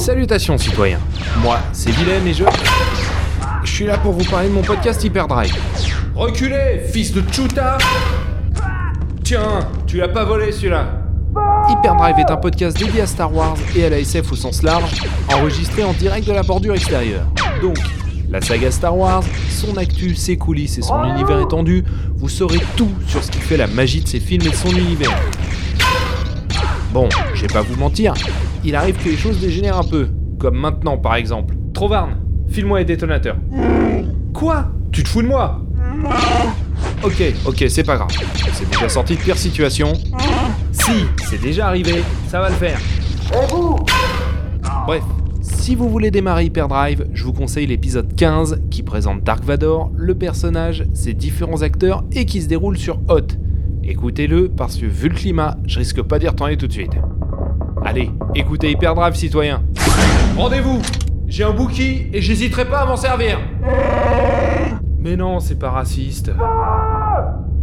Salutations citoyens, moi c'est Willem et je... Je suis là pour vous parler de mon podcast Hyperdrive. Reculez, fils de Chuta Tiens, tu l'as pas volé celui-là Hyperdrive est un podcast dédié à Star Wars et à la SF au sens large, enregistré en direct de la bordure extérieure. Donc, la saga Star Wars, son actu, ses coulisses et son univers étendu, vous saurez tout sur ce qui fait la magie de ces films et de son univers. Bon, je vais pas vous mentir, il arrive que les choses dégénèrent un peu, comme maintenant par exemple. Trovarne, file-moi les détonateurs. Quoi? Tu te fous de moi? Ok, ok, c'est pas grave. C'est déjà sorti de pire situation. Si, c'est déjà arrivé, ça va le faire. Bref, si vous voulez démarrer Hyperdrive, je vous conseille l'épisode 15 qui présente Dark Vador, le personnage, ses différents acteurs et qui se déroule sur Hoth. Écoutez-le parce que vu le climat, je risque pas d'y retourner tout de suite. Allez, écoutez Hyperdrive citoyens. Rendez-vous J'ai un bookie et j'hésiterai pas à m'en servir Mais non, c'est pas raciste.